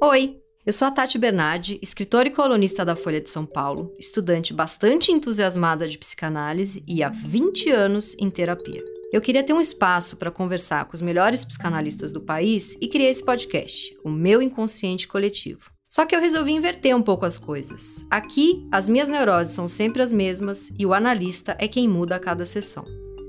Oi, eu sou a Tati Bernardi, escritora e colunista da Folha de São Paulo, estudante bastante entusiasmada de psicanálise e há 20 anos em terapia. Eu queria ter um espaço para conversar com os melhores psicanalistas do país e criei esse podcast, o meu inconsciente coletivo. Só que eu resolvi inverter um pouco as coisas. Aqui, as minhas neuroses são sempre as mesmas e o analista é quem muda a cada sessão.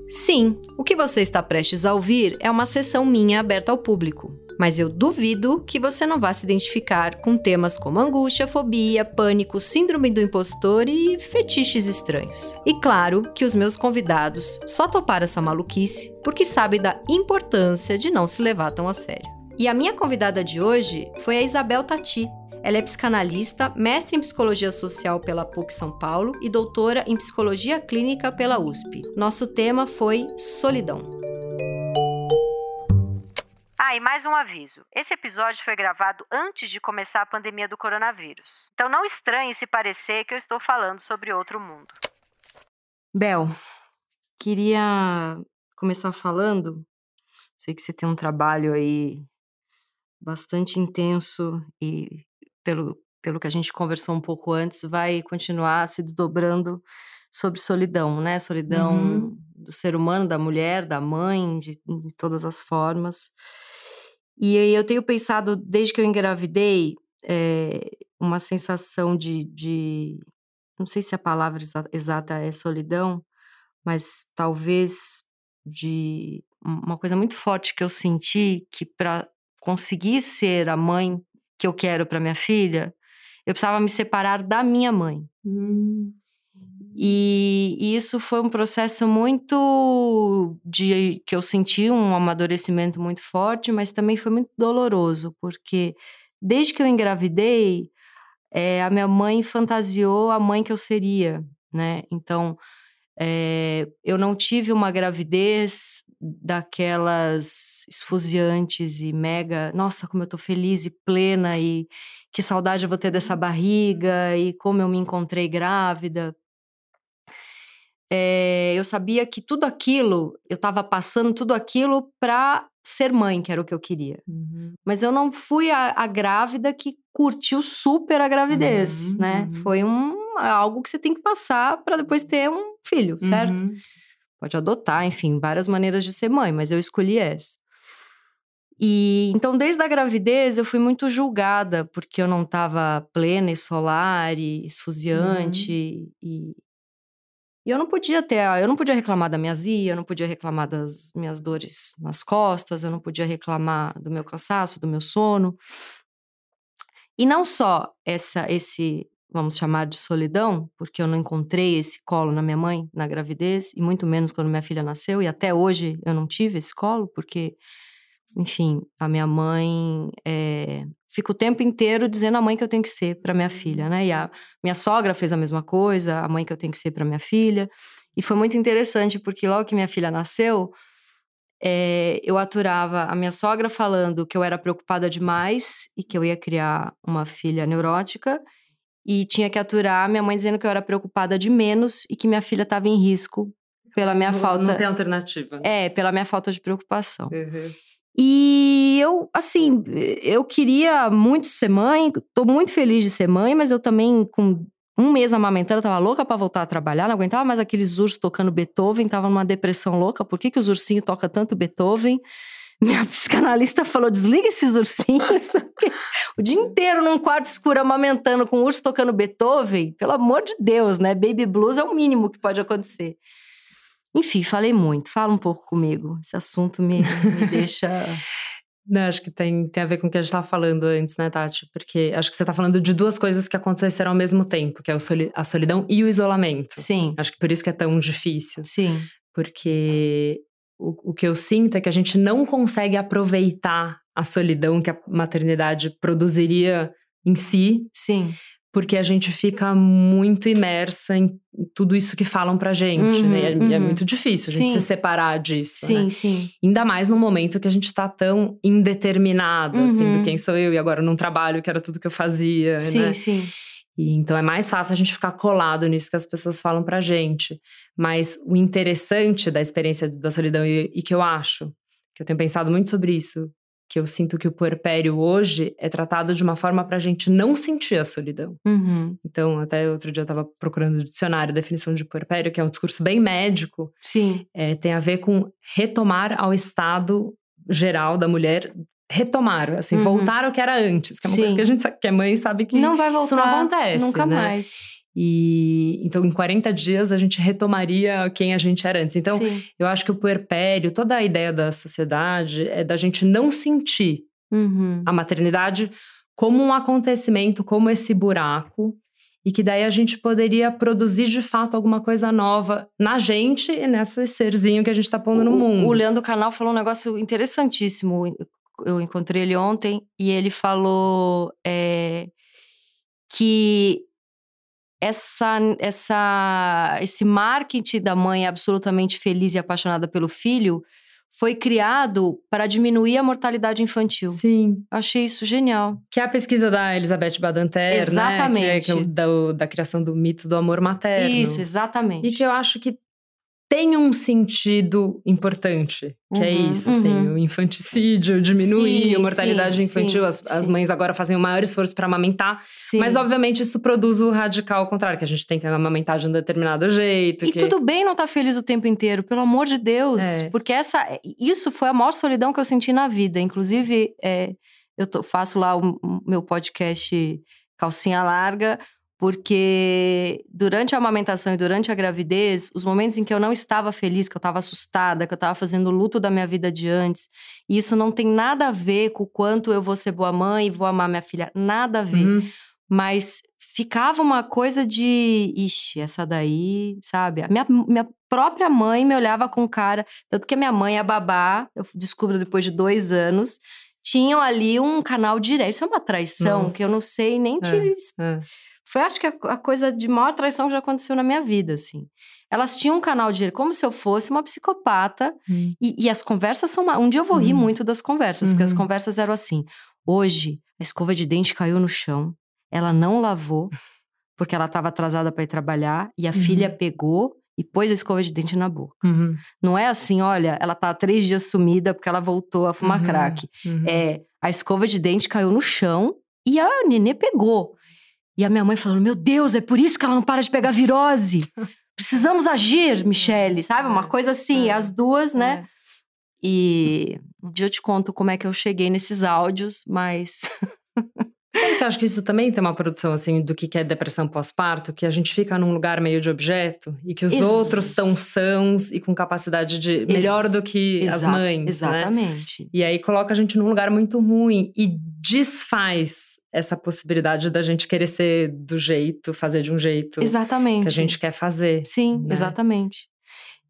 Sim, o que você está prestes a ouvir é uma sessão minha aberta ao público, mas eu duvido que você não vá se identificar com temas como angústia, fobia, pânico, síndrome do impostor e fetiches estranhos. E claro que os meus convidados só toparam essa maluquice porque sabem da importância de não se levar tão a sério. E a minha convidada de hoje foi a Isabel Tati. Ela é psicanalista, mestre em psicologia social pela PUC São Paulo e doutora em psicologia clínica pela USP. Nosso tema foi solidão. Ah, e mais um aviso. Esse episódio foi gravado antes de começar a pandemia do coronavírus. Então não estranhe se parecer que eu estou falando sobre outro mundo. Bel, queria começar falando. Sei que você tem um trabalho aí bastante intenso e pelo, pelo que a gente conversou um pouco antes, vai continuar se desdobrando sobre solidão, né? Solidão uhum. do ser humano, da mulher, da mãe, de, de todas as formas. E eu tenho pensado, desde que eu engravidei, é, uma sensação de, de, Não sei se a palavra exata é solidão, mas talvez de uma coisa muito forte que eu senti que para conseguir ser a mãe que eu quero para minha filha, eu precisava me separar da minha mãe. Hum. E, e, isso foi um processo muito de que eu senti um amadurecimento muito forte, mas também foi muito doloroso, porque desde que eu engravidei, é, a minha mãe fantasiou a mãe que eu seria, né? Então, é, eu não tive uma gravidez daquelas esfuziantes e mega, nossa, como eu tô feliz e plena e que saudade eu vou ter dessa barriga e como eu me encontrei grávida é, eu sabia que tudo aquilo, eu estava passando tudo aquilo para ser mãe, que era o que eu queria. Uhum. Mas eu não fui a, a, grávida que curtiu super a gravidez, uhum, né? Uhum. Foi um, algo que você tem que passar para depois ter um filho, certo? Uhum. Pode adotar, enfim, várias maneiras de ser mãe, mas eu escolhi essa. E então, desde a gravidez, eu fui muito julgada porque eu não estava plena e solar e esfuziante uhum. e, e eu não podia ter, eu não podia reclamar da minha azia, eu não podia reclamar das minhas dores nas costas, eu não podia reclamar do meu cansaço, do meu sono. E não só essa esse, vamos chamar de solidão, porque eu não encontrei esse colo na minha mãe na gravidez e muito menos quando minha filha nasceu e até hoje eu não tive esse colo porque enfim, a minha mãe é, fica o tempo inteiro dizendo a mãe que eu tenho que ser para minha filha, né? E a minha sogra fez a mesma coisa, a mãe que eu tenho que ser para minha filha. E foi muito interessante porque logo que minha filha nasceu, é, eu aturava a minha sogra falando que eu era preocupada demais e que eu ia criar uma filha neurótica. E tinha que aturar a minha mãe dizendo que eu era preocupada de menos e que minha filha estava em risco pela minha não, falta. Não tem alternativa. É, pela minha falta de preocupação. Uhum. E eu, assim, eu queria muito ser mãe, tô muito feliz de ser mãe, mas eu também, com um mês amamentando, tava louca para voltar a trabalhar, não aguentava mais aqueles ursos tocando Beethoven, tava numa depressão louca. Por que, que os ursinhos tocam tanto Beethoven? Minha psicanalista falou: desliga esses ursinhos. o dia inteiro num quarto escuro amamentando com urso tocando Beethoven. Pelo amor de Deus, né? Baby blues é o mínimo que pode acontecer. Enfim, falei muito. Fala um pouco comigo. Esse assunto me, me deixa. Não, acho que tem, tem a ver com o que a gente estava falando antes, né, Tati? Porque acho que você está falando de duas coisas que aconteceram ao mesmo tempo, que é a solidão e o isolamento. Sim. Acho que por isso que é tão difícil. Sim. Porque o, o que eu sinto é que a gente não consegue aproveitar a solidão que a maternidade produziria em si. Sim porque a gente fica muito imersa em tudo isso que falam pra gente, uhum, né? É, é uhum. é, muito difícil a gente sim. se separar disso. Sim, né? sim. Ainda mais no momento que a gente tá tão indeterminado, uhum. assim, do uhum. quem sou eu e agora num trabalho que era tudo que eu fazia, sim, né? Sim, sim. então é mais fácil a gente ficar colado nisso que as pessoas falam pra gente. Mas o interessante da experiência da solidão, e, e que eu acho, que eu tenho pensado muito sobre isso que eu sinto que o puerpério hoje é tratado de uma forma para a gente não sentir a solidão. Uhum. Então, até outro dia eu estava procurando o dicionário, a definição de puerpério, que é um discurso bem médico. Sim. É, tem a ver com retomar ao estado geral da mulher retomar, assim, uhum. voltar ao que era antes, que é uma Sim. coisa que a gente sabe, que a mãe sabe que não vai voltar, isso não acontece, nunca né? mais. E então em 40 dias a gente retomaria quem a gente era antes. Então, Sim. eu acho que o puerpério, toda a ideia da sociedade é da gente não sentir uhum. a maternidade como um acontecimento, como esse buraco, e que daí a gente poderia produzir de fato alguma coisa nova na gente e nesse serzinho que a gente está pondo no mundo. O Leandro Canal falou um negócio interessantíssimo eu encontrei ele ontem e ele falou é, que essa, essa, esse marketing da mãe absolutamente feliz e apaixonada pelo filho foi criado para diminuir a mortalidade infantil. Sim. Achei isso genial. Que é a pesquisa da Elizabeth Badanter, exatamente. né? Que é, que é da, da criação do mito do amor materno. Isso, exatamente. E que eu acho que tem um sentido importante, que é Uhum, isso, assim, uhum. o infanticídio, diminuir Sim, a mortalidade sim, infantil. sim, as, as mães agora fazem o maior esforço para amamentar, mas obviamente isso produz o radical contrário, que a gente tem que amamentar de um determinado jeito. E que... tudo bem não estar feliz o tempo inteiro, pelo amor de Deus. É. Porque essa, isso foi a maior solidão que eu senti na vida. Inclusive, é, eu tô- faço lá o, o meu podcast Calcinha Larga, porque durante a amamentação e durante a gravidez, os momentos em que eu não estava feliz, que eu estava assustada, que eu estava fazendo o luto da minha vida de antes, e isso não tem nada a ver com o quanto eu vou ser boa mãe e vou amar minha filha, nada a ver. Uhum. Mas ficava uma coisa de, ixi, essa daí, sabe? A minha, minha própria mãe me olhava com cara. Tanto que a minha mãe, a babá, eu descubro depois de dois anos, tinham ali um canal direto. Isso é uma traição Nossa. que eu não sei nem te. É. Foi, acho que, a, a coisa de maior traição que já aconteceu na minha vida, assim. Elas tinham um canal direto, como se eu fosse uma psicopata. Hum. E, e as conversas são. ma- Um dia eu vou rir Uhum. muito das conversas, porque as Uhum. conversas eram assim. Hoje, a escova de dente caiu no chão, ela não lavou, porque ela estava atrasada para ir trabalhar, e a Uhum. filha pegou e pôs a escova de dente na boca. Uhum. Não é assim, olha, ela tá há três dias sumida porque ela voltou a fumar Uhum. crack. Uhum. É, a escova de dente caiu no chão e a nenê pegou. E a minha mãe falando: Meu Deus, é por isso que ela não para de pegar virose. Precisamos agir, Michele, sabe? Uma É, coisa assim, é, as duas, né? É. E um dia eu te conto como é que eu cheguei nesses áudios, mas. Eu acho que isso também tem uma produção, assim, do que é depressão pós-parto, que a gente fica num lugar meio de objeto e que os Ex- outros estão sãos e com capacidade de. melhor do que as mães. Né? Exatamente. E aí coloca a gente num lugar muito ruim e desfaz essa possibilidade da gente querer ser do jeito, fazer de um jeito Exatamente. que a gente quer fazer. Sim, né? exatamente.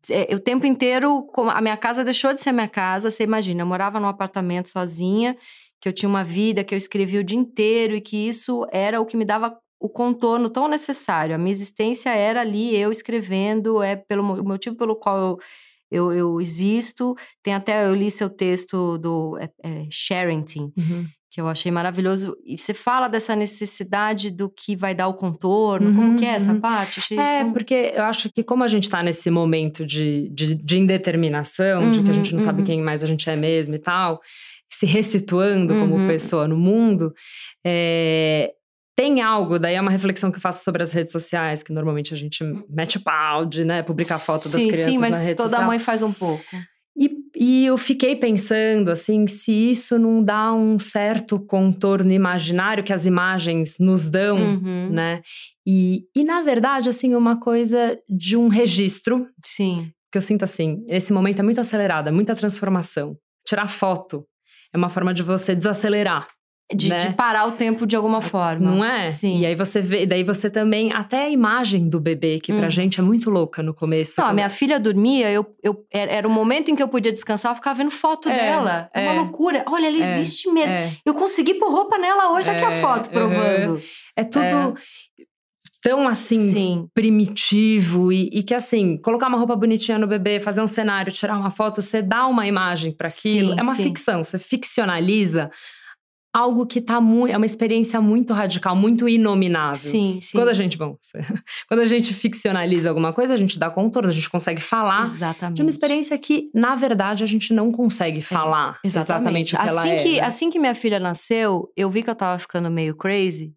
É, o tempo inteiro, a minha casa deixou de ser minha casa. Você imagina, eu morava num apartamento sozinha, que eu tinha uma vida, que eu escrevia o dia inteiro e que isso era o que me dava o contorno tão necessário. A minha existência era ali, eu escrevendo, é pelo o motivo pelo qual eu, eu, eu existo. Tem até, eu li seu texto do é, é, Sharrington, Uhum. Que eu achei maravilhoso. E você fala dessa necessidade do que vai dar o contorno. Uhum, Como que é essa uhum. parte? Achei É, tão- porque eu acho que como a gente tá nesse momento de, de, de indeterminação, de que a Uhum, gente não sabe uhum. quem mais a gente é mesmo e tal, se ressituando como Uhum. pessoa no mundo, é, tem algo, daí é uma reflexão que eu faço sobre as redes sociais, que normalmente a gente mete o pau de né, publicar foto das sim, crianças Sim, na mas rede toda social. mãe faz um pouco. E, e eu fiquei pensando, assim, se isso não dá um certo contorno imaginário que as imagens nos dão, Uhum, né? E, e, na verdade, assim, uma coisa de um registro, Sim. que eu sinto assim, esse momento é muito acelerado, é muita transformação. Tirar foto é uma forma de você desacelerar, De, Né? de parar o tempo de alguma forma. não é? Sim. E aí você vê, daí você também, até a imagem do bebê, que pra Uhum. gente é muito louca no começo. Não, a quando- minha filha dormia, eu, eu, era o momento em que eu podia descansar, eu ficava vendo foto É, dela. É, uma é. loucura. Olha, ela É, existe mesmo. É, Eu consegui pôr roupa nela hoje, aqui a É, foto provando. é tudo tão assim, Sim. primitivo e, e que assim, colocar uma roupa bonitinha no bebê, fazer um cenário, tirar uma foto, você dá uma imagem para aquilo. Sim, é uma sim. ficção, você ficcionaliza algo que tá muito. É uma experiência muito radical, muito inominável. Sim, sim. Quando a gente, bom, quando a gente ficcionaliza alguma coisa, a gente dá contorno, a gente consegue falar exatamente. de uma experiência que, na verdade, a gente não consegue falar é, exatamente. exatamente o que assim ela que, é. Né? Assim que minha filha nasceu, eu vi que eu tava ficando meio crazy.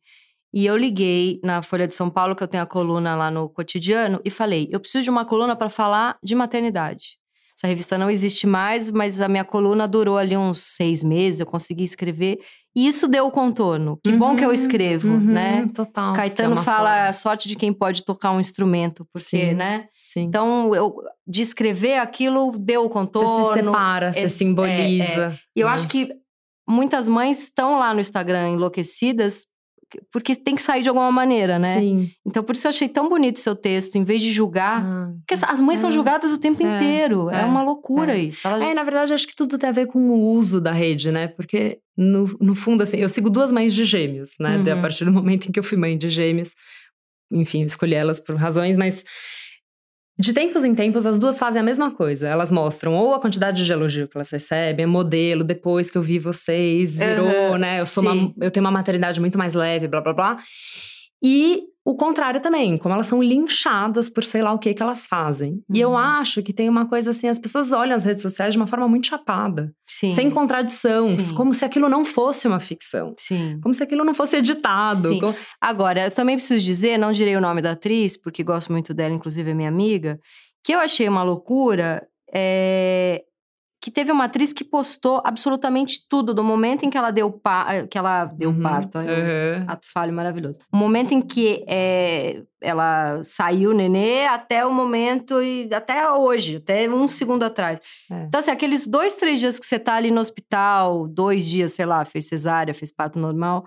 E eu liguei na Folha de São Paulo, que eu tenho a coluna lá no cotidiano, e falei: eu preciso de uma coluna para falar de maternidade. Essa revista não existe mais, mas a minha coluna durou ali uns seis meses, eu consegui escrever. E isso deu o contorno. Que uhum, bom que eu uhum, escrevo, uhum, né? Total. Caetano é fala forma. a sorte de quem pode tocar um instrumento, porque, sim, né? Sim. Então, eu, de escrever aquilo deu o contorno. Você se separa, você simboliza. É, é. E eu acho que muitas mães estão lá no Instagram enlouquecidas porque tem que sair de alguma maneira, né? Sim. Então, por isso eu achei tão bonito seu texto, em vez de julgar. Ah, porque as mães é, são julgadas o tempo é, inteiro. É, é uma loucura é. isso. Elas... É, na verdade, acho que tudo tem a ver com o uso da rede, né? Porque, no, no fundo, assim, eu sigo duas mães de gêmeos, né? Uhum. A partir do momento em que eu fui mãe de gêmeos. Enfim, escolhi elas por razões, mas de tempos em tempos, as duas fazem a mesma coisa. Elas mostram ou a quantidade de elogio que elas recebem, modelo, depois que eu vi vocês, virou, uhum, né? Eu sou uma, eu tenho uma maternidade muito mais leve, blá blá blá. E o contrário também, como elas são linchadas por sei lá o que que elas fazem. Uhum. E eu uhum. acho que tem uma coisa assim, as pessoas olham as redes sociais de uma forma muito chapada. Sim. Sem contradição, Sim. como se aquilo não fosse uma ficção. Sim. Como se aquilo não fosse editado. Sim. Como... Agora, eu também preciso dizer, não direi o nome da atriz, porque gosto muito dela, inclusive é minha amiga, que eu achei uma loucura é, que teve uma atriz que postou absolutamente tudo do momento em que ela deu pa que ela deu uhum, parto, é uhum. ato falho maravilhoso. O momento em que é, ela saiu o nenê até o momento e até hoje, até um segundo atrás. É. Então assim, aqueles dois, três dias que você tá ali no hospital, dois dias, sei lá, fez cesárea, fez parto normal.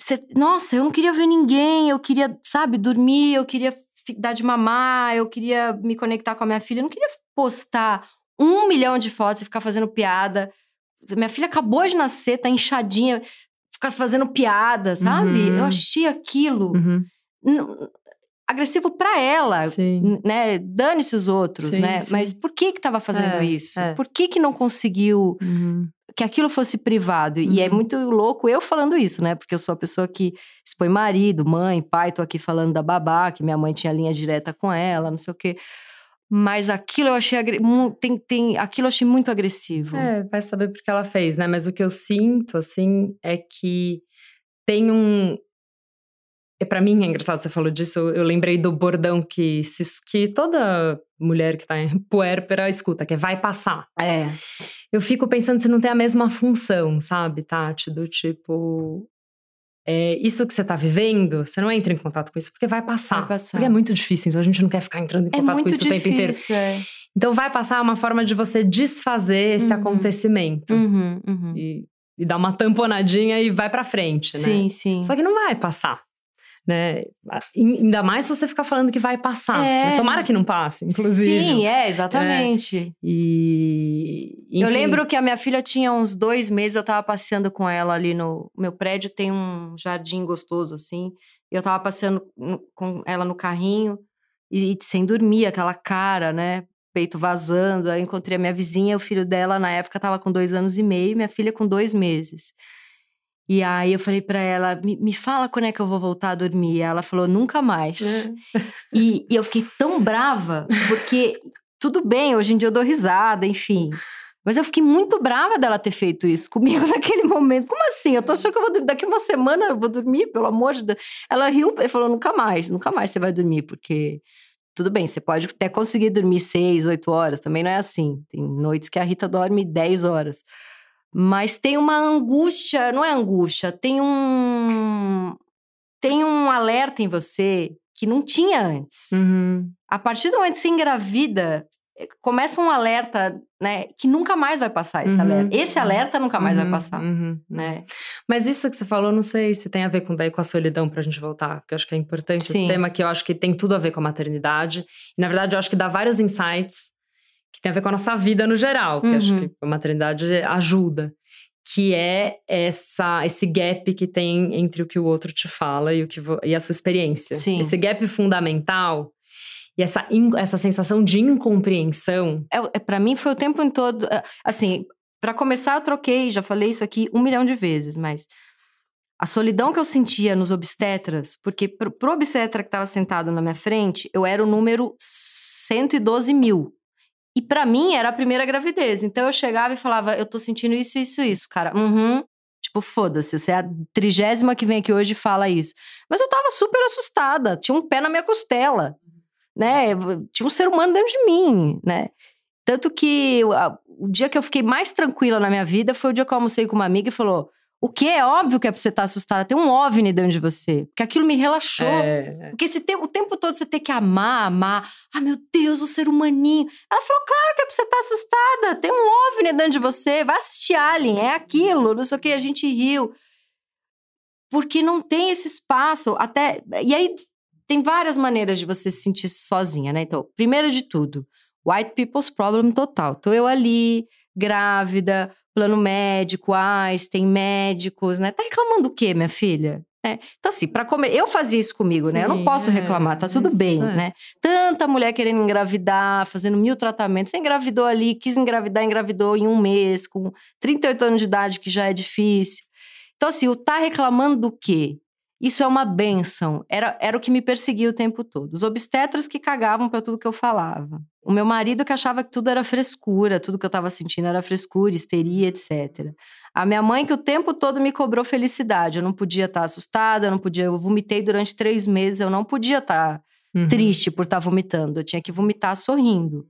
Você, nossa, eu não queria ver ninguém, eu queria, sabe, dormir, eu queria dar de mamar, eu queria me conectar com a minha filha, eu não queria postar um milhão de fotos e ficar fazendo piada. Minha filha acabou de nascer, tá inchadinha, ficar fazendo piada, sabe? Uhum. Eu achei aquilo uhum. agressivo para ela, sim. né? Dane-se os outros, sim, né? Sim. Mas por que que tava fazendo é, isso? É. Por que que não conseguiu uhum. que aquilo fosse privado? E é Uhum. muito louco eu falando isso, né? Porque eu sou a pessoa que expõe marido, mãe, pai, tô aqui falando da babá, que minha mãe tinha linha direta com ela, não sei o quê. Mas aquilo eu achei tem, tem, aquilo eu achei muito agressivo. É, vai saber porque ela fez, né? Mas o que eu sinto, assim, é que tem um. Para mim é engraçado, você falou disso. Eu lembrei do bordão que, se, que toda mulher que tá em puérpera escuta, que é vai passar. É. Eu fico pensando se não tem a mesma função, sabe, Tati? Do tipo, é, isso que você está vivendo, você não entra em contato com isso porque vai passar. Vai passar. Porque é muito difícil, então a gente não quer ficar entrando em É contato muito com isso difícil, o tempo inteiro. é. Então vai passar uma forma de você desfazer esse Uhum. acontecimento Uhum, uhum. e, e dar uma tamponadinha e vai pra frente, né? Sim, sim. Só que não vai passar. Né? Ainda mais se você ficar falando que vai passar. É. né? Tomara que não passe, inclusive. Sim, é, exatamente. E. Eu enfim. lembro que a minha filha tinha uns dois meses, eu tava passeando com ela ali no meu prédio, tem um jardim gostoso assim. E eu tava passeando com ela no carrinho e, e sem dormir, aquela cara, né? Peito vazando. Aí eu encontrei a minha vizinha, o filho dela na época tava com dois anos e meio, minha filha com dois meses. E aí eu falei pra ela, me, me fala quando é que eu vou voltar a dormir. E ela falou, nunca mais. É. E, e eu fiquei tão brava, porque tudo bem, hoje em dia eu dou risada, enfim. Mas eu fiquei muito brava dela ter feito isso comigo naquele momento. Como assim? Eu tô achando que eu vou dormir. Daqui uma semana eu vou dormir, pelo amor de Deus. Ela riu e falou: nunca mais, nunca mais você vai dormir, porque. Tudo bem, você pode até conseguir dormir seis, oito horas, também não é assim. Tem noites que a Rita dorme 10 horas. Mas tem uma angústia, não é angústia, tem um. Tem um alerta em você que não tinha antes. Uhum. A partir do momento que você engravida, eh, começa um alerta, né? Que nunca mais vai passar esse Uhum. alerta. Esse alerta nunca mais vai Uhum, passar, uhum. né? Mas isso que você falou, não sei se tem a ver com daí com a solidão pra gente voltar, porque eu acho que é importante Sim. esse tema que eu acho que tem tudo a ver com a maternidade. E na verdade eu acho que dá vários insights que tem a ver com a nossa vida no geral, que eu acho Uhum. que a maternidade ajuda, que é essa esse gap que tem entre o que o outro te fala e o que e a sua experiência. Sim. Esse gap fundamental e essa essa sensação de incompreensão. É, é, para mim foi o tempo em todo. eh, Assim, para começar, eu troquei, já falei isso aqui um milhão de vezes, mas a solidão que eu sentia nos obstetras, porque pro, pro obstetra que estava sentado na minha frente, eu era o número 112 mil. E para mim era a primeira gravidez. Então eu chegava e falava, eu tô sentindo isso, isso, isso, cara. Uhum. Tipo, foda-se, você é a trigésima que vem aqui hoje e fala isso. Mas eu tava super assustada, tinha um pé na minha costela, né? Tinha um ser humano dentro de mim, né? Tanto que o, dia que eu fiquei mais tranquila na minha vida foi o dia que eu almocei com uma amiga e falou: o que é óbvio que é pra você estar tá assustada. Tem um OVNI dentro de você. Porque aquilo me relaxou. É. Porque se tem, o tempo todo você tem que amar, amar. Ah, meu Deus, o ser humaninho. Ela falou, claro que é pra você estar tá assustada. Tem um OVNI dentro de você. Vai assistir Alien, é aquilo. Não sei o que, a gente riu. Porque não tem esse espaço. Até. E aí, tem várias maneiras de você se sentir sozinha, né? Então, primeiro de tudo, white people's problem total. Tô eu ali, grávida, plano médico, AIS, tem médicos, né? Tá reclamando o quê, minha filha? É. Então, assim, para comer. Eu fazia isso comigo, Sim, né? Eu não posso é, reclamar, tá tudo bem, é. né? Tanta mulher querendo engravidar, fazendo mil tratamentos. Você engravidou ali, quis engravidar, engravidou em um mês, com 38 anos de idade, que já é difícil. Então, assim, o tá reclamando do quê? Isso é uma benção. Era, era o que me perseguia o tempo todo. Os obstetras que cagavam para tudo que eu falava. O meu marido que achava que tudo era frescura, tudo que eu estava sentindo era frescura, histeria, etc. A minha mãe que o tempo todo me cobrou felicidade. Eu não podia estar tá assustada, eu não podia. Eu vomitei durante três meses, eu não podia estar tá uhum. triste por estar tá vomitando. Eu tinha que vomitar sorrindo.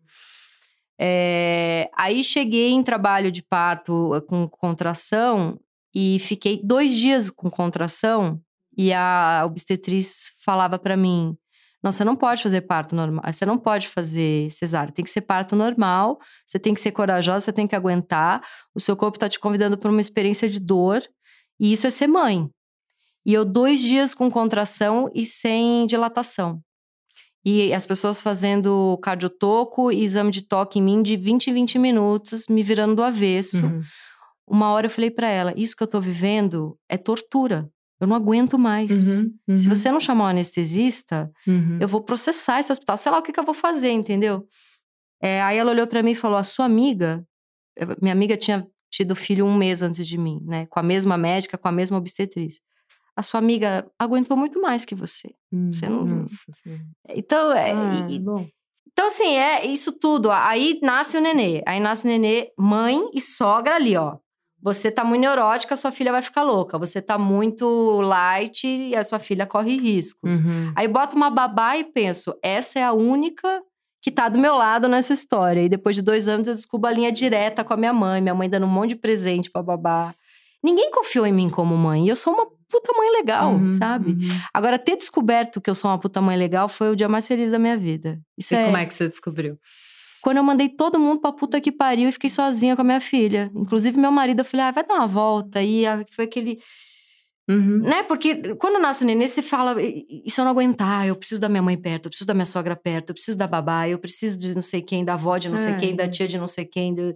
É, aí cheguei em trabalho de parto eh, com contração e fiquei dois dias com contração e a obstetriz falava para mim: não, você não pode fazer parto normal, você não pode fazer cesárea, tem que ser parto normal, você tem que ser corajosa, você tem que aguentar, o seu corpo está te convidando para uma experiência de dor, e isso é ser mãe. E eu, dois dias com contração e sem dilatação. E as pessoas fazendo cardiotoco e exame de toque em mim de 20 em 20 minutos, me virando do avesso. Uhum. Uma hora eu falei para ela: Isso que eu tô vivendo é tortura. Eu não aguento mais. Uhum, uhum. Se você não chamar um anestesista, uhum. eu vou processar esse hospital. Sei lá o que, que eu vou fazer, entendeu? É, aí ela olhou para mim e falou: A sua amiga, minha amiga tinha tido filho um mês antes de mim, né? Com a mesma médica, com a mesma obstetriz. A sua amiga aguentou muito mais que você. você não. Nossa, então, é, ah, e, bom. Então, assim, é isso tudo. Aí nasce o nenê. Aí nasce o nenê, mãe e sogra ali, ó. Você tá muito neurótica, sua filha vai ficar louca. Você tá muito light e a sua filha corre riscos. Uhum. Aí boto uma babá e penso, essa é a única que tá do meu lado nessa história. E depois de dois anos eu descubro a linha direta com a minha mãe, minha mãe dando um monte de presente pra babá. Ninguém confiou em mim como mãe. E eu sou uma puta mãe legal, uhum, sabe? Uhum. Agora, ter descoberto que eu sou uma puta mãe legal foi o dia mais feliz da minha vida. Isso e é... como é que você descobriu? Quando eu mandei todo mundo pra puta que pariu e fiquei sozinha com a minha filha. Inclusive, meu marido, eu falei, ah, vai dar uma volta. E foi aquele. Uhum. Né? Porque quando nasce o nenê, você fala, se eu não aguentar, eu preciso da minha mãe perto, eu preciso da minha sogra perto, eu preciso da babá, eu preciso de não sei quem, da avó de não é. sei quem, da tia de não sei quem. Do...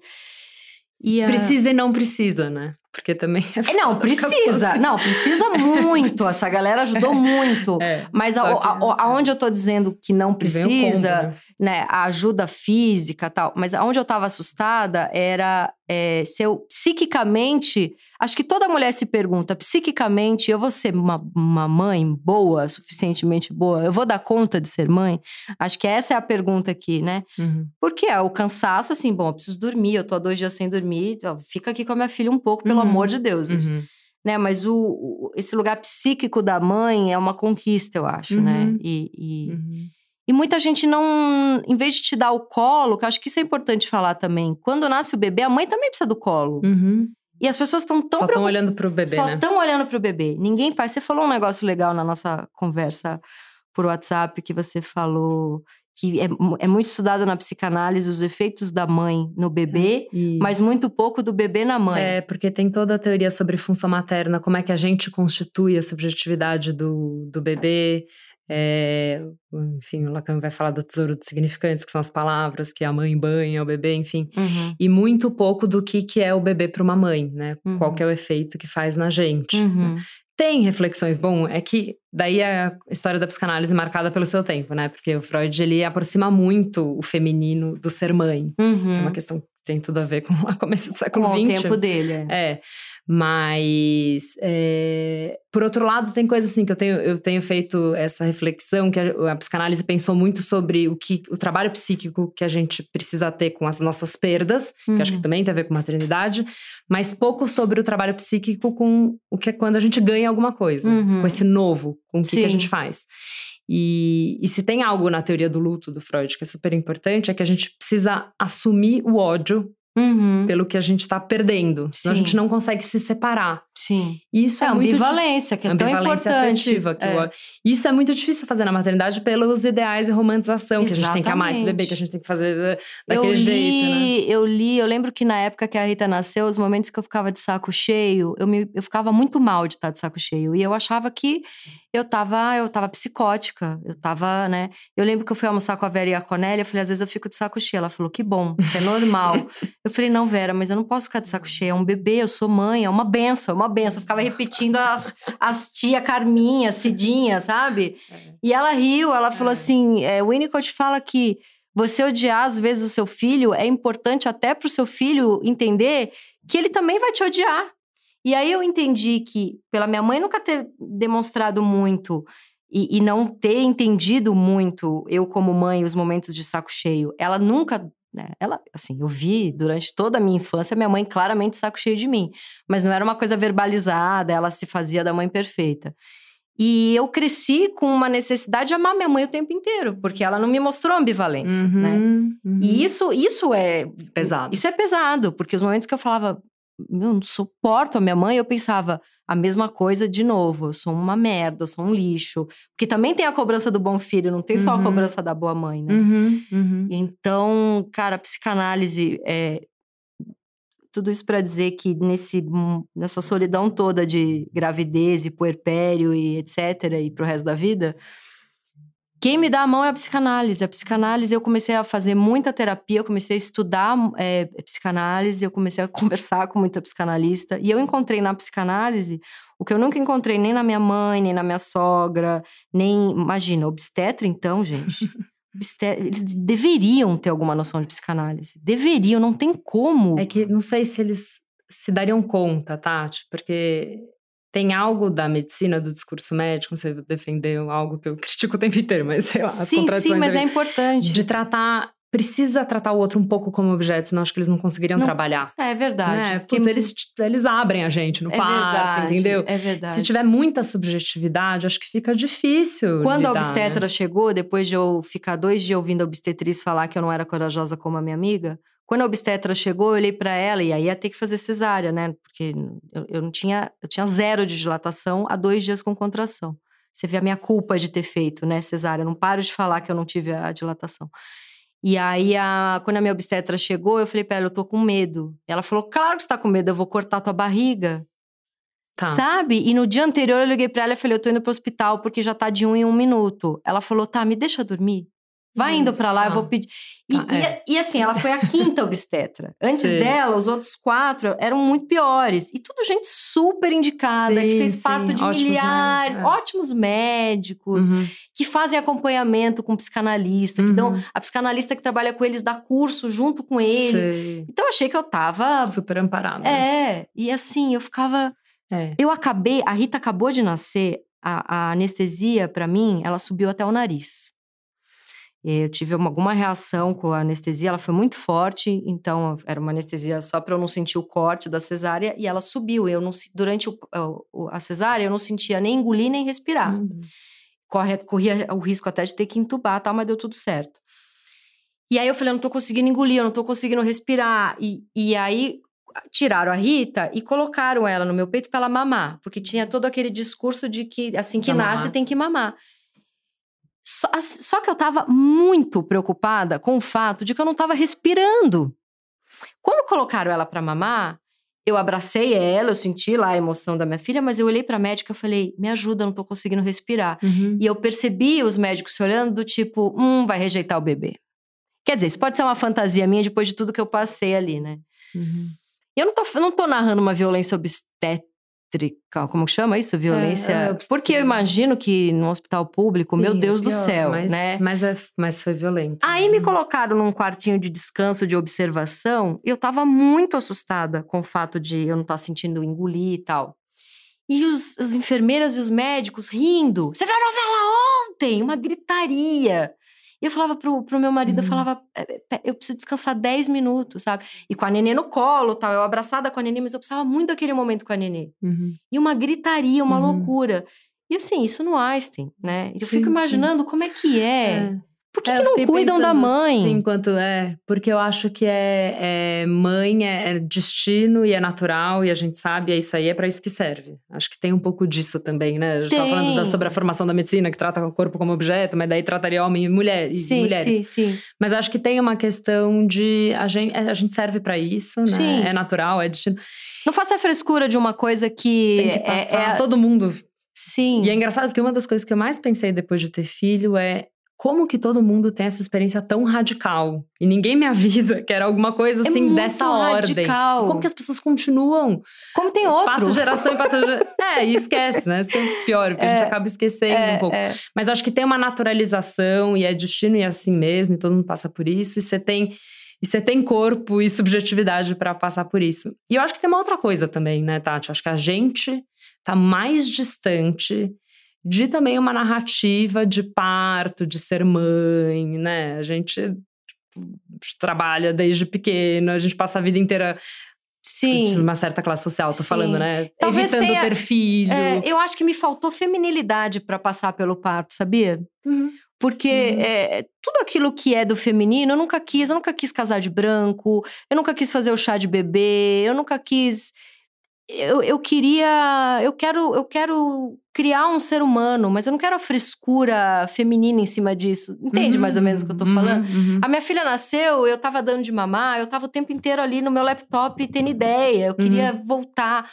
E, Precisa e não precisa, né? Porque também é. é não, precisa. Não, precisa muito. Essa galera ajudou muito. É, Mas a, a, a, aonde eu tô dizendo que não precisa, né? né? A ajuda física tal. Mas aonde eu tava assustada era é, se eu psiquicamente. Acho que toda mulher se pergunta: psiquicamente, eu vou ser uma, uma mãe boa, suficientemente boa? Eu vou dar conta de ser mãe? Acho que essa é a pergunta aqui, né? Uhum. Porque é o cansaço, assim, bom, eu preciso dormir, eu tô há dois dias sem dormir, fica aqui com a minha filha um pouco, pelo pelo amor de Deus. Uhum. Né? Mas o, o, esse lugar psíquico da mãe é uma conquista, eu acho, né? uhum. né? E, e, uhum. e, muita gente não, em vez de te dar o colo, que eu acho que isso é importante falar também. Quando nasce o bebê, a mãe também precisa do colo. Uhum. E as pessoas estão tão. Só estão olhando pro bebê, Só né? estão olhando pro bebê. Ninguém faz. Você falou um negócio legal na nossa conversa por WhatsApp que você falou que é, é, muito estudado na psicanálise os efeitos da mãe no bebê, Isso. mas muito pouco do bebê na mãe. É, porque tem toda a teoria sobre função materna, como é que a gente constitui a subjetividade do, do bebê. É, enfim, o Lacan vai falar do tesouro de significantes, que são as palavras que a mãe banha o bebê, enfim. Uhum. E muito pouco do que, que é o bebê para uma mãe, né? Uhum. Qual que é o efeito que faz na gente. Uhum. Né? Tem reflexões. Bom, é que daí a história da psicanálise marcada pelo seu tempo, né? Porque o Freud, ele aproxima muito o feminino do ser mãe. Uhum. É uma questão tem tudo a ver com a começo do século XX. Com o tempo dele. É. é. Mas, é, por outro lado, tem coisas assim que eu tenho, eu tenho feito essa reflexão, que a, a, psicanálise pensou muito sobre o que o trabalho psíquico que a gente precisa ter com as nossas perdas, uhum. que acho que uhum. também tem a ver com maternidade, mas pouco sobre o trabalho psíquico com o que é quando a gente ganha alguma coisa, uhum. com esse novo, com o que, que a gente faz. E, e, se tem algo na teoria do luto do Freud que é super importante, é que a gente precisa assumir o ódio Uhum. Pelo que a gente está perdendo. Senão a gente não consegue se separar. Sim. Isso é, é ambivalência, que é ambivalência tão importante. Afetiva, que é. Isso é muito difícil fazer na maternidade pelos ideais e romantização, Exatamente. que a gente tem que amar esse bebê, que a gente tem que fazer eh, daquele eu li, jeito, né? Eu li, eu lembro que na época que a Rita nasceu, os momentos que eu ficava de saco cheio, eu, me, eu ficava muito mal de estar de saco cheio. E eu achava que eu tava, eu tava psicótica. Eu tava, né? Eu lembro que eu fui almoçar com a Vera e a Cornélia, eu falei, às vezes eu fico de saco cheio. Ela falou, que bom, isso é normal. eu falei, não, Vera, mas eu não posso ficar de saco cheio. É um bebê, eu sou mãe, é uma benção, é uma benção. Eu ficava repetindo as, as tia Carminha, Cidinha, sabe? É. E ela riu, ela falou é. assim: é, o Winnicott fala que você odiar às vezes o seu filho é importante até para o seu filho entender que ele também vai te odiar. E aí eu entendi que, pela minha mãe nunca ter demonstrado muito e, e, não ter entendido muito, eu como mãe, os momentos de saco cheio, ela nunca. Né, ela, assim, eu vi durante toda a minha infância minha mãe claramente saco cheio de mim, mas não era uma coisa verbalizada, ela se fazia da mãe perfeita. E eu cresci com uma necessidade de amar minha mãe o tempo inteiro, porque ela não me mostrou ambivalência, uhum, né? Uhum. E isso, isso é pesado. Isso é pesado, porque os momentos que eu falava, eu não suporto a minha mãe, eu pensava a mesma coisa de novo. Eu sou uma merda, eu sou um lixo. Porque também tem a cobrança do bom filho, não tem só uhum. a cobrança da boa mãe, né? Uhum, uhum. Então, cara, a psicanálise é. Tudo isso para dizer que nesse, nessa solidão toda de gravidez e puerpério e etc., e pro resto da vida, quem me dá a mão é a psicanálise. A psicanálise, eu comecei a fazer muita terapia, eu comecei a estudar é, psicanálise, eu comecei a conversar com muita psicanalista. E eu encontrei na psicanálise o que eu nunca encontrei nem na minha mãe, nem na minha sogra, nem. Imagina, obstetra, então, gente. Eles deveriam ter alguma noção de psicanálise. Deveriam, não tem como. É que não sei se eles se dariam conta, Tati, porque tem algo da medicina, do discurso médico, você defendeu algo que eu critico o tempo inteiro, mas sei lá, Sim, sim, mas é importante. De tratar precisa tratar o outro um pouco como objeto, senão acho que eles não conseguiriam não, trabalhar. É verdade. Né? Porque eles, eles abrem a gente no é parque, verdade, entendeu? É verdade. Se tiver muita subjetividade, acho que fica difícil. Quando lidar, a obstetra né? chegou, depois de eu ficar dois dias ouvindo a obstetriz falar que eu não era corajosa como a minha amiga, quando a obstetra chegou, eu olhei para ela e aí ia ter que fazer cesárea, né? Porque eu, eu, não tinha, eu tinha zero de dilatação há dois dias com contração. Você vê a minha culpa de ter feito, né, cesárea. Eu não paro de falar que eu não tive a dilatação. E aí, a, quando a minha obstetra chegou, eu falei para ela, eu tô com medo. Ela falou, claro que você tá com medo, eu vou cortar tua barriga. Tá. Sabe? E no dia anterior eu liguei pra ela e falei, eu tô indo pro hospital porque já tá de um em um minuto. Ela falou, tá, me deixa dormir. Vai indo para lá, eu vou pedir. E, ah, é. e, e, assim, ela foi a quinta obstetra. Antes sim. dela, os outros quatro eram muito piores. E tudo gente super indicada, sim, que fez sim. parto de ótimos milhares, médicos, é. ótimos médicos, uhum. que fazem acompanhamento com psicanalista, uhum. que dão. Uhum. A psicanalista que trabalha com eles dá curso junto com eles. Então eu achei que eu tava. Super amparada. É. E assim, eu ficava. É. Eu acabei, a Rita acabou de nascer, a, a anestesia, para mim, ela subiu até o nariz. Eu tive uma, alguma reação com a anestesia, ela foi muito forte, então era uma anestesia só para eu não sentir o corte da cesárea e ela subiu. Eu não durante o, a cesárea eu não sentia nem engolir nem respirar. Uhum. Corre, corria o risco até de ter que entubar, tal, mas deu tudo certo. E aí eu falei, eu não tô conseguindo engolir, eu não tô conseguindo respirar. E, e aí tiraram a Rita e colocaram ela no meu peito para ela mamar, porque tinha todo aquele discurso de que assim que nasce tem que mamar. Só, só, que eu estava muito preocupada com o fato de que eu não estava respirando. Quando colocaram ela para mamar, eu abracei ela, eu senti lá a emoção da minha filha, mas eu olhei para a médica e falei: "Me ajuda, eu não estou conseguindo respirar". Uhum. E eu percebi os médicos se olhando do tipo: "Hum, vai rejeitar o bebê". Quer dizer, isso pode ser uma fantasia minha depois de tudo que eu passei ali, né? Uhum. Eu não tô, não tô narrando uma violência obstétrica, como chama isso? Violência. É, é Porque eu imagino que no hospital público, Sim, meu Deus do céu, mas, né? Mas, é, mas foi violento. Aí me uhum. colocaram num quartinho de descanso, de observação, e eu tava muito assustada com o fato de eu não estar tá sentindo engolir e tal. E os, as enfermeiras e os médicos rindo. Você viu a novela ontem? Uma gritaria. E eu falava pro, pro meu marido, uhum. eu falava, é, é, eu preciso descansar 10 minutos, sabe? E com a nenê no colo, tal, eu abraçada com a nenê, mas eu precisava muito daquele momento com a nenê. Uhum. E uma gritaria, uma uhum. loucura. E assim, isso no Einstein, né? Eu sim, fico imaginando sim. como é que é. é. Por que, é, que não cuidam da mãe? Sim, enquanto é. Porque eu acho que é, é mãe, é, é, destino e é natural, e a gente sabe, é isso aí, é para isso que serve. Acho que tem um pouco disso também, né? A gente tava falando da, sobre a formação da medicina, que trata o corpo como objeto, mas daí trataria homem e mulher, sim, mulheres. Sim, sim. Mas acho que tem uma questão de. A gente, a gente serve para isso, né? Sim. É natural, é destino. Não faça a frescura de uma coisa que. Que é, passar, é, todo mundo Sim. E é engraçado porque uma das coisas que eu mais pensei depois de ter filho é como que todo mundo tem essa experiência tão radical? E ninguém me avisa que era alguma coisa é assim é dessa radical. ordem. Como que as pessoas continuam? Como tem outro? Passa geração e passa geração. é, e esquece, né? Isso que é pior, porque é, a gente é, acaba esquecendo é, um pouco. É. Mas acho que tem uma naturalização e é destino e é assim mesmo, e todo mundo passa por isso, e você tem. E você tem corpo e subjetividade para passar por isso. E eu acho que tem uma outra coisa também, né, Tati? Acho que a gente tá mais distante de também uma narrativa de parto, de ser mãe, né? A gente trabalha desde pequeno, a gente passa a vida inteira Sim. Uma certa classe social, tô Sim. falando, né? Talvez Evitando tenha, ter filho. É, eu acho que me faltou feminilidade para passar pelo parto, sabia? Uhum. Porque uhum. É, tudo aquilo que é do feminino, eu nunca quis. Eu nunca quis casar de branco, eu nunca quis fazer o chá de bebê, eu nunca quis eu, eu queria. Eu quero, eu quero criar um ser humano, mas eu não quero a frescura feminina em cima disso. Entende uhum, mais ou menos o que eu tô uhum, falando? Uhum. A minha filha nasceu, eu tava dando de mamar, eu tava o tempo inteiro ali no meu laptop tendo ideia. Eu queria uhum. voltar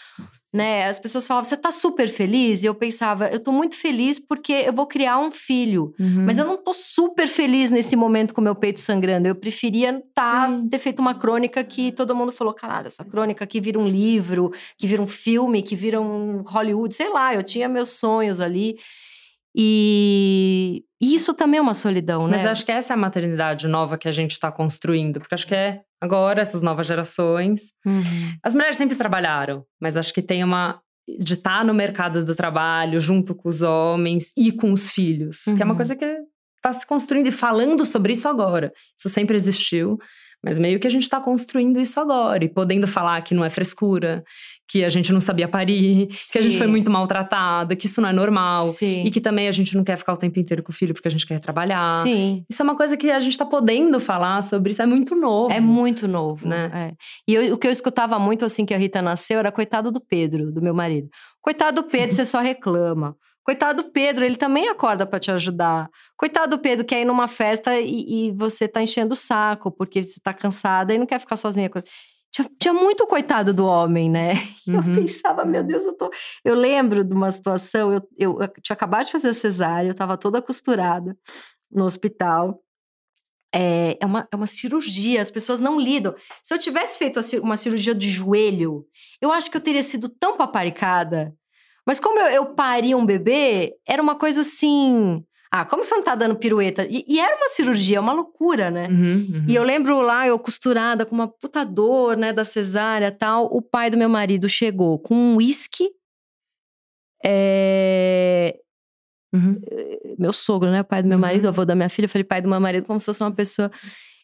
né? As pessoas falavam, você tá super feliz? E eu pensava, eu tô muito feliz porque eu vou criar um filho. Uhum. Mas eu não tô super feliz nesse momento com meu peito sangrando. Eu preferia tá, ter feito uma crônica que todo mundo falou, caralho, essa crônica que vira um livro, que vira um filme, que vira um Hollywood, sei lá, eu tinha meus sonhos ali. E isso também é uma solidão, né? Mas acho que essa é a maternidade nova que a gente está construindo, porque acho que é agora essas novas gerações. Uhum. As mulheres sempre trabalharam, mas acho que tem uma de estar tá no mercado do trabalho junto com os homens e com os filhos, uhum. que é uma uhum. coisa que está se construindo e falando sobre isso agora. Isso sempre existiu, mas meio que a gente está construindo isso agora e podendo falar que não é frescura, que a gente não sabia parir, Sim. que a gente foi muito maltratada, que isso não é normal. Sim. E que também a gente não quer ficar o tempo inteiro com o filho porque a gente quer trabalhar. Sim. Isso é uma coisa que a gente tá podendo falar sobre isso, é muito novo. É muito novo, né? É. E eu, o que eu escutava muito assim que a Rita nasceu era coitado do Pedro, do meu marido. Coitado do Pedro, você só reclama. Coitado do Pedro, ele também acorda para te ajudar. Coitado do Pedro, quer ir numa festa e, e, você tá enchendo o saco porque você tá cansada e não quer ficar sozinha. Tinha, tinha muito coitado do homem, né? Uhum. Eu pensava, meu Deus, eu tô. Eu lembro de uma situação, eu, eu, eu tinha acabado de fazer a cesárea, eu tava toda costurada no hospital. É, é, uma, é uma cirurgia, as pessoas não lidam. Se eu tivesse feito uma cirurgia de joelho, eu acho que eu teria sido tão paparicada. Mas como eu, eu pari um bebê, era uma coisa assim. Ah, como você não tá dando pirueta? E, e era uma cirurgia, uma loucura, né? Uhum, uhum. E eu lembro lá, eu costurada com uma puta dor, né, da cesárea tal. O pai do meu marido chegou com um uísque. É... Uhum. Meu sogro, né? O pai do meu marido, o avô da minha filha. Eu falei, pai do meu marido, como se fosse uma pessoa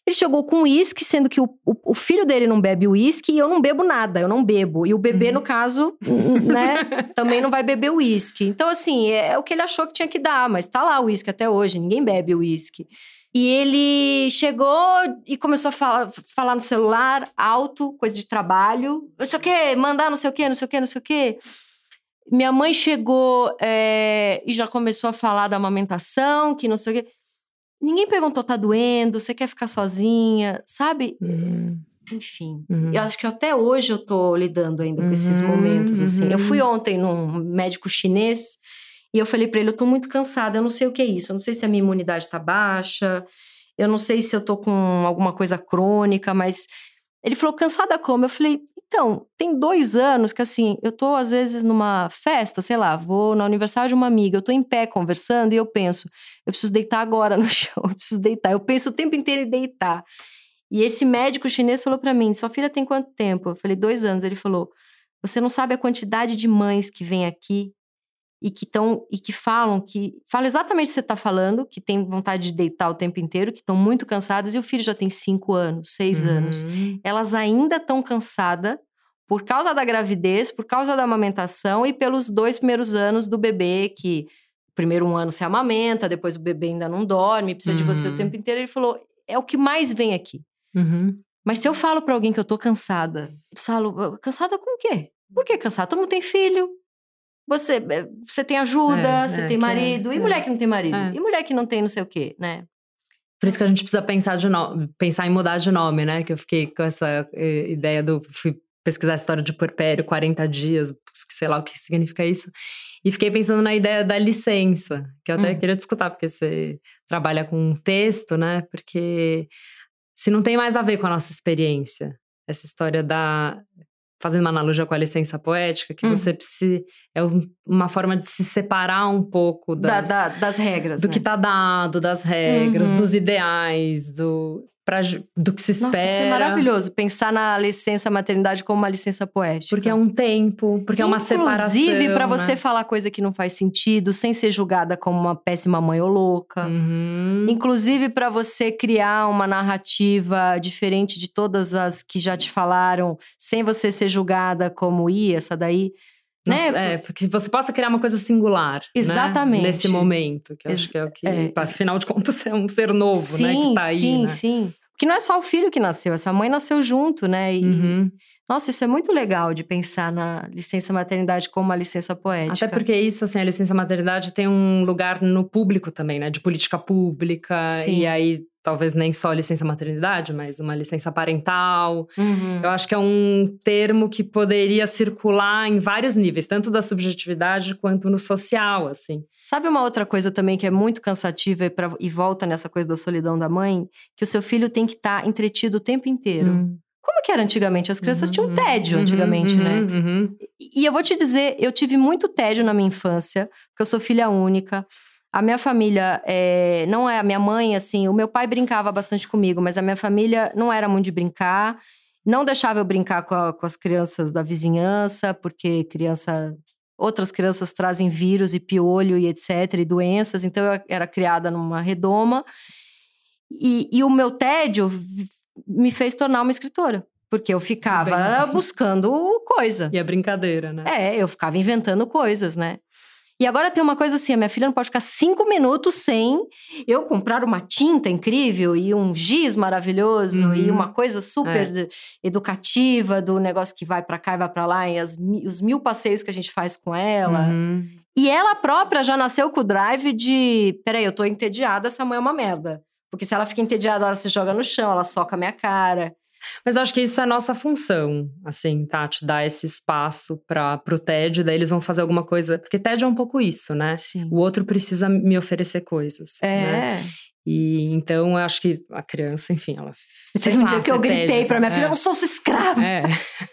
ele chegou com uísque, sendo que o, o, o, filho dele não bebe uísque e eu não bebo nada, eu não bebo. E o bebê, uhum. no caso, né, também não vai beber uísque. Então, assim, é, é, o que ele achou que tinha que dar, mas tá lá o uísque até hoje, ninguém bebe uísque. E ele chegou e começou a falar, falar no celular, alto, coisa de trabalho. Não sei o quê, mandar não sei o quê, não sei o quê, não sei o quê. Minha mãe chegou é, e já começou a falar da amamentação, que não sei o quê. Ninguém perguntou, tá doendo, você quer ficar sozinha, sabe? Uhum. Enfim, uhum. eu acho que até hoje eu tô lidando ainda com esses uhum, momentos, assim. Eu fui uhum. ontem num médico chinês e eu falei para ele, eu tô muito cansada, eu não sei o que é isso, eu não sei se a minha imunidade tá baixa, eu não sei se eu tô com alguma coisa crônica, mas ele falou, cansada como? Eu falei, então, tem dois anos que assim, eu tô às vezes numa festa, sei lá, vou no aniversário de uma amiga, eu tô em pé conversando e eu penso, eu preciso deitar agora no chão, eu preciso deitar. Eu penso o tempo inteiro em deitar. E esse médico chinês falou para mim: sua filha tem quanto tempo? Eu falei: dois anos. Ele falou: você não sabe a quantidade de mães que vêm aqui e que estão e que falam que falam exatamente o que você está falando, que tem vontade de deitar o tempo inteiro, que estão muito cansadas e o filho já tem cinco anos, seis uhum. anos. Elas ainda estão cansadas por causa da gravidez, por causa da amamentação e pelos dois primeiros anos do bebê que primeiro um ano se amamenta, depois o bebê ainda não dorme, precisa uhum. de você o uhum. tempo inteiro. Ele falou: é o que mais vem aqui. Uhum. Mas se eu falo para alguém que eu tô cansada, eles falam: cansada com o quê? Por que cansada? Todo mundo tem filho, você, eh, você tem ajuda, é, você é, tem é, marido. É, e mulher que não tem marido? É. E mulher que não tem não sei o quê, né? Por isso que a gente precisa pensar, de no... pensar em mudar de nome, né? Que eu fiquei com essa eh, ideia do. Fui pesquisar a história de puerpério, 40 dias, sei lá o que significa isso. E fiquei pensando na ideia da licença, que eu até hum. queria discutir, porque você trabalha com um texto, né? Porque se não tem mais a ver com a nossa experiência, essa história da fazendo uma analogia com a licença poética, que hum. você precisa. É uma forma de se separar um pouco das, da, da, das regras. Do né? que está dado, das regras, uhum. dos ideais, do pra, do que se espera. Nossa, isso é maravilhoso, pensar na licença maternidade como uma licença poética. Porque é um tempo, porque é uma separação. Inclusive, para né? você falar coisa que não faz sentido, sem ser julgada como uma péssima mãe ou louca. Uhum. Inclusive, para você criar uma narrativa diferente de todas as que já te falaram, sem você ser julgada como, ih, essa daí. Né? É, porque você possa criar uma coisa singular. Né? Exatamente. Né? Nesse momento, que eu acho que é o que. É. Afinal de contas, é um ser novo, sim, né? Que tá aí. Sim, né? sim. Porque não é só o filho que nasceu, essa mãe nasceu junto, né? E, uhum. Nossa, isso é muito legal de pensar na licença maternidade como uma licença poética. Até porque isso, assim, a licença maternidade tem um lugar no público também, né? De política pública. Sim. E aí talvez nem só licença maternidade, mas uma licença parental. Uhum. Eu acho que é um termo que poderia circular em vários níveis, tanto da subjetividade quanto no social, assim. Sabe uma outra coisa também que é muito cansativa e, pra, e volta nessa coisa da solidão da mãe? Que o seu filho tem que estar tá entretido o tempo inteiro. Uhum. Como que era antigamente? As crianças uhum, tinham tédio uhum, antigamente, uhum, né? Uhum. E eu vou te dizer, eu tive muito tédio na minha infância, porque eu sou filha única. A minha família é, não é a minha mãe, assim, o meu pai brincava bastante comigo, mas a minha família não era muito de brincar. Não deixava eu brincar com, a, com as crianças da vizinhança, porque criança outras crianças trazem vírus e piolho e etc, e doenças. Então eu era criada numa redoma. E, e o meu tédio me fez tornar uma escritora. Porque eu ficava buscando coisa. E a brincadeira, né? É, eu ficava inventando coisas, né? E agora tem uma coisa assim: a minha filha não pode ficar cinco minutos sem eu comprar uma tinta incrível e um giz maravilhoso uhum. e uma coisa super é. educativa do negócio que vai para cá e vai para lá, e as, os mil passeios que a gente faz com ela. Uhum. E ela própria já nasceu com o drive de: peraí, eu tô entediada, essa mãe é uma merda. Porque se ela fica entediada, ela se joga no chão, ela soca a minha cara. Mas acho que isso é nossa função, assim, Tati, dar esse espaço para pro TED, daí eles vão fazer alguma coisa. Porque TED é um pouco isso, né? Sim. O outro precisa me oferecer coisas. É. Né? E então eu acho que a criança, enfim, ela. Teve um dia que eu gritei para minha filha: é. eu não sou sua escrava. É.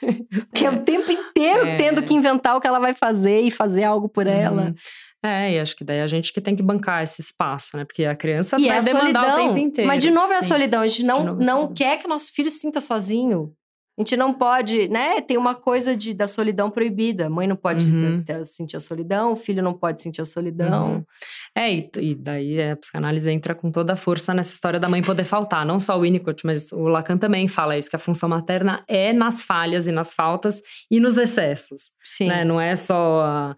que é. o tempo inteiro é. tendo que inventar o que ela vai fazer e fazer algo por uhum. ela. É, e acho que daí a gente que tem que bancar esse espaço, né? Porque a criança e vai é demandar solidão. o tempo inteiro. Mas de novo é a solidão. A gente não, não quer que nosso filho se sinta sozinho. A gente não pode, né? Tem uma coisa de, da solidão proibida. A mãe não pode uhum. sentir a solidão, o filho não pode sentir a solidão. Uhum. É, e, e, daí a psicanálise entra com toda a força nessa história da mãe poder faltar. Não só o Winnicott, mas o Lacan também fala isso, que a função materna é nas falhas e nas faltas e nos excessos. Sim. Né? Não é só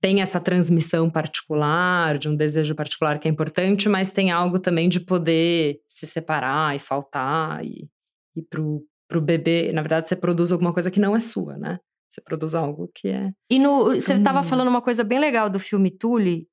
tem essa transmissão particular, de um desejo particular que é importante, mas tem algo também de poder se separar e faltar e, e pro, pro bebê, na verdade, você produz alguma coisa que não é sua, né? Você produz algo que é. E no, você estava hum. falando uma coisa bem legal do filme Tully,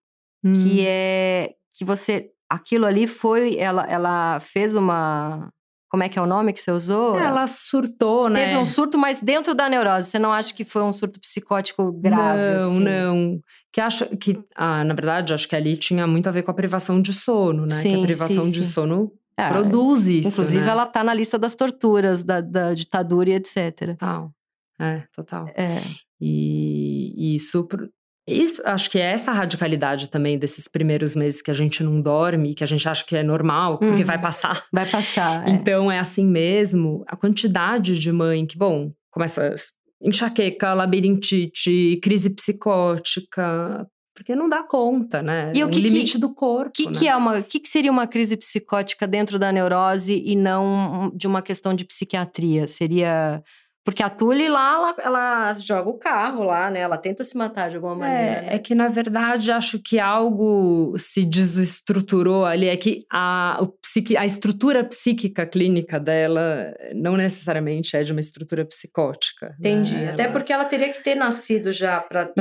hum. que é que você. Aquilo ali foi. Ela, ela fez uma como é que é o nome que você usou? Ela surtou, né? Teve um surto, mas dentro da neurose. Você não acha que foi um surto psicótico grave? Não, assim? não. Que acho que, ah, na verdade, acho que ali tinha muito a ver com a privação de sono, né? Sim, que a privação sim, de sim. sono é, produz isso. Inclusive, né? ela tá na lista das torturas, da, da ditadura e etc. Tal. É, total. É. E, e isso, isso, acho que é essa radicalidade também desses primeiros meses que a gente não dorme, que a gente acha que é normal, porque uhum. vai passar. Vai passar. É. Então é assim mesmo. A quantidade de mãe que, bom, começa enxaqueca, labirintite, crise psicótica, porque não dá conta, né? E o é que, limite que, do corpo. Que né? que é uma, que, que seria uma crise psicótica dentro da neurose e não de uma questão de psiquiatria? Seria porque a Tully lá, ela, ela, joga o carro lá, né? Ela tenta se matar de alguma maneira. É, né? é que, na verdade, acho que algo se desestruturou ali. É que a, psiqui, a estrutura psíquica clínica dela não necessariamente é de uma estrutura psicótica. Né? Entendi. Né? Até ela... porque ela teria que ter nascido já para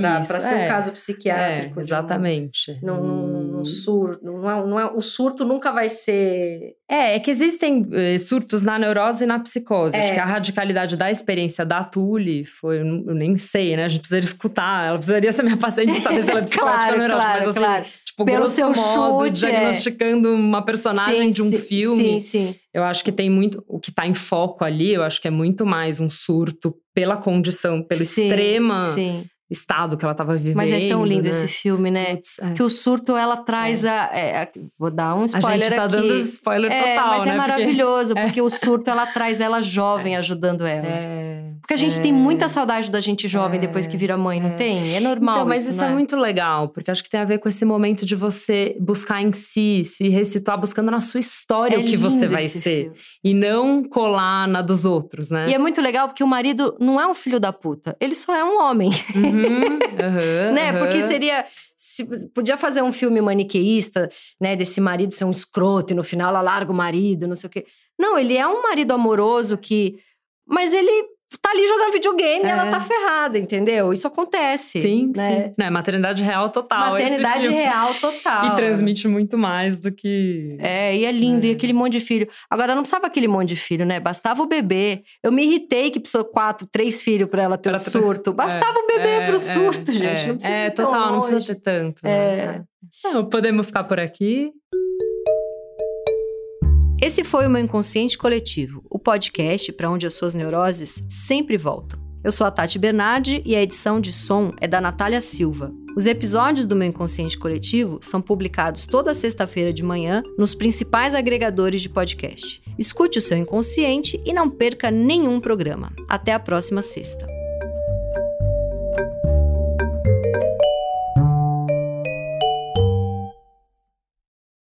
ser é, um caso psiquiátrico. É, exatamente. Um, num, surto. Não é, não é, o surto nunca vai ser. É, é que existem eh, surtos na neurose e na psicose. Acho é. que a radicalidade da experiência da Tule foi, eu nem sei, né? A gente precisaria escutar. Ela precisaria ser minha paciente e saber se ela é psicótica claro, ou neurótica. Claro, mas assim, claro. tipo, Pelo grosso seu modo, chute, é. diagnosticando uma personagem sim, de um sim, filme. Sim, sim. Eu acho que tem muito. O que tá em foco ali, eu acho que é muito mais um surto pela condição, pelo sim, extrema. Sim estado que ela estava vivendo. Mas é tão lindo né? esse filme, né? Puts, é. Que o surto ela traz é. a, é, Vou dar um spoiler aqui. A gente tá aqui. dando spoiler é, total, mas né? é maravilhoso, porque, porque o surto ela traz ela jovem ajudando ela. É. Porque a gente tem muita saudade da gente jovem depois que vira mãe, não tem? É normal. Então, mas isso, isso é? muito legal, porque acho que tem a ver com esse momento de você buscar em si, se recituar buscando na sua história o que você vai ser. Filme. E não colar na dos outros, né? E é muito legal porque o marido não é um filho da puta, ele só é um homem. Uhum, uhum. Uhum, né? Uhum. Porque seria. Se, podia fazer um filme maniqueísta, né? Desse marido ser um escroto e no final ela larga o marido, não sei o quê. Não, ele é um marido amoroso que. Mas ele tá ali jogando videogame é. e ela tá é. ferrada, entendeu? Isso acontece. Sim, né? sim. É maternidade real total. Maternidade real total. E transmite muito mais do que. É, e é lindo, é. e aquele monte de filho. Agora, não precisava aquele monte de filho, né? Bastava o bebê. Eu me irritei que precisou quatro, três filhos para ela ter o um surto. Bastava é, o bebê é, pro surto, gente. Não precisa É, total, não precisa ter tanto. Né? Não, podemos ficar por aqui. Esse foi o meu Inconsciente Coletivo, o podcast para onde as suas neuroses sempre voltam. Eu sou a Tati Bernardi e a edição de som é da Natália Silva. Os episódios do meu Inconsciente Coletivo são publicados toda sexta-feira de manhã nos principais agregadores de podcast. Escute o seu inconsciente e não perca nenhum programa. Até a próxima sexta.